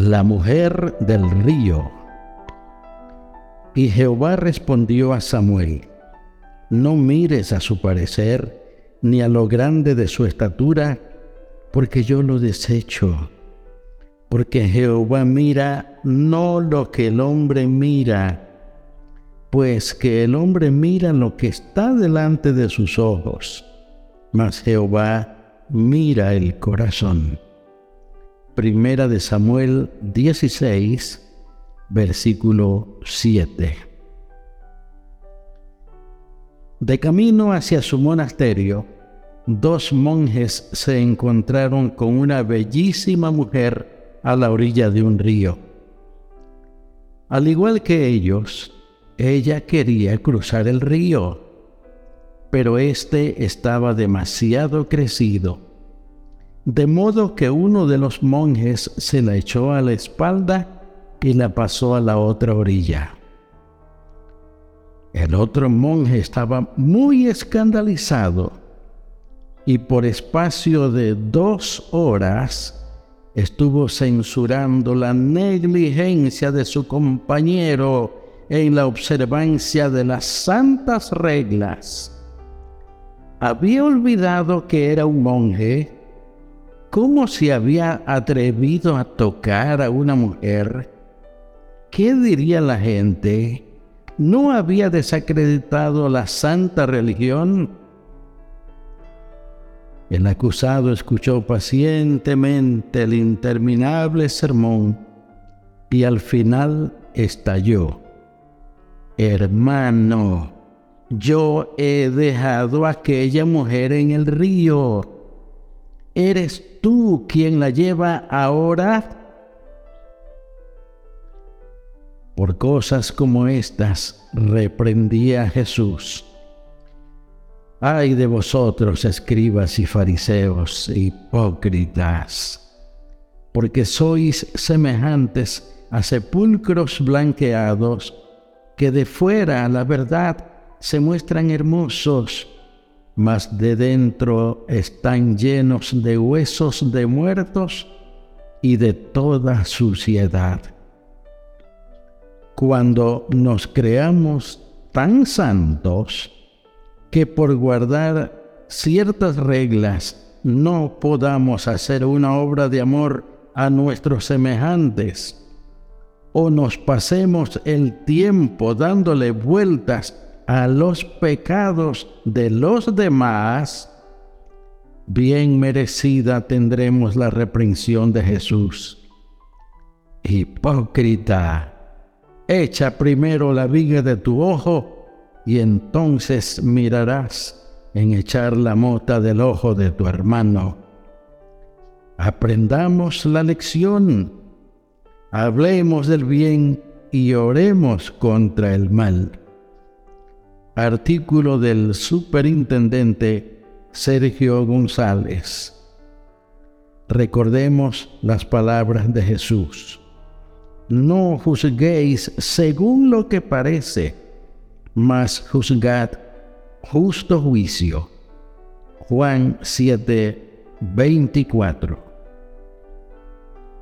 La mujer del río. Y Jehová respondió a Samuel, no mires a su parecer, ni a lo grande de su estatura, porque yo lo desecho. Porque Jehová mira no lo que el hombre mira, pues que el hombre mira lo que está delante de sus ojos, mas Jehová mira el corazón. Primera de Samuel 16, versículo 7. De camino hacia su monasterio, dos monjes se encontraron con una bellísima mujer a la orilla de un río. Al igual que ellos, ella quería cruzar el río, pero éste estaba demasiado crecido de modo que uno de los monjes se la echó a la espalda y la pasó a la otra orilla. El otro monje estaba muy escandalizado y por espacio de dos horas estuvo censurando la negligencia de su compañero en la observancia de las santas reglas. Había olvidado que era un monje ¿Cómo se había atrevido a tocar a una mujer? ¿Qué diría la gente? ¿No había desacreditado la santa religión? El acusado escuchó pacientemente el interminable sermón y al final estalló. Hermano, yo he dejado a aquella mujer en el río ¿Eres tú quien la lleva ahora? Por cosas como estas reprendía Jesús. Ay de vosotros, escribas y fariseos, hipócritas, porque sois semejantes a sepulcros blanqueados, que de fuera, la verdad, se muestran hermosos mas de dentro están llenos de huesos de muertos y de toda suciedad. Cuando nos creamos tan santos que por guardar ciertas reglas no podamos hacer una obra de amor a nuestros semejantes, o nos pasemos el tiempo dándole vueltas a los pecados de los demás, bien merecida tendremos la reprensión de Jesús. Hipócrita, echa primero la viga de tu ojo y entonces mirarás en echar la mota del ojo de tu hermano. Aprendamos la lección, hablemos del bien y oremos contra el mal artículo del superintendente Sergio González. Recordemos las palabras de Jesús. No juzguéis según lo que parece, mas juzgad justo juicio. Juan 7, 24.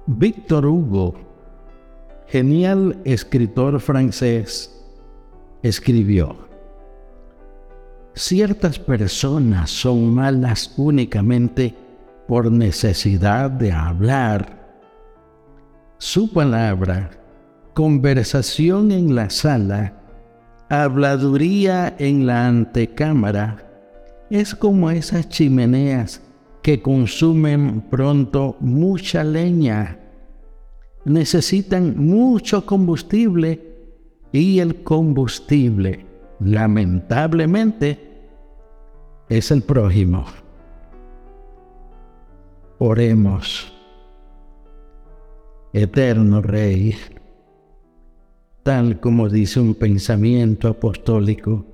Víctor Hugo, genial escritor francés, escribió, ciertas personas son malas únicamente por necesidad de hablar. Su palabra, conversación en la sala, habladuría en la antecámara, es como esas chimeneas que consumen pronto mucha leña. Necesitan mucho combustible y el combustible, lamentablemente, es el prójimo. Oremos. Eterno Rey, tal como dice un pensamiento apostólico,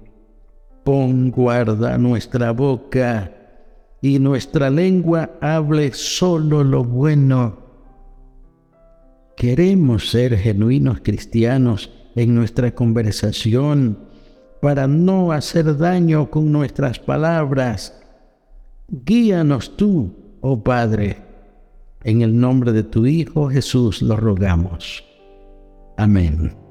pon guarda nuestra boca y nuestra lengua hable solo lo bueno. Queremos ser genuinos cristianos en nuestra conversación para no hacer daño con nuestras palabras. Guíanos tú, oh Padre. En el nombre de tu Hijo Jesús lo rogamos. Amén.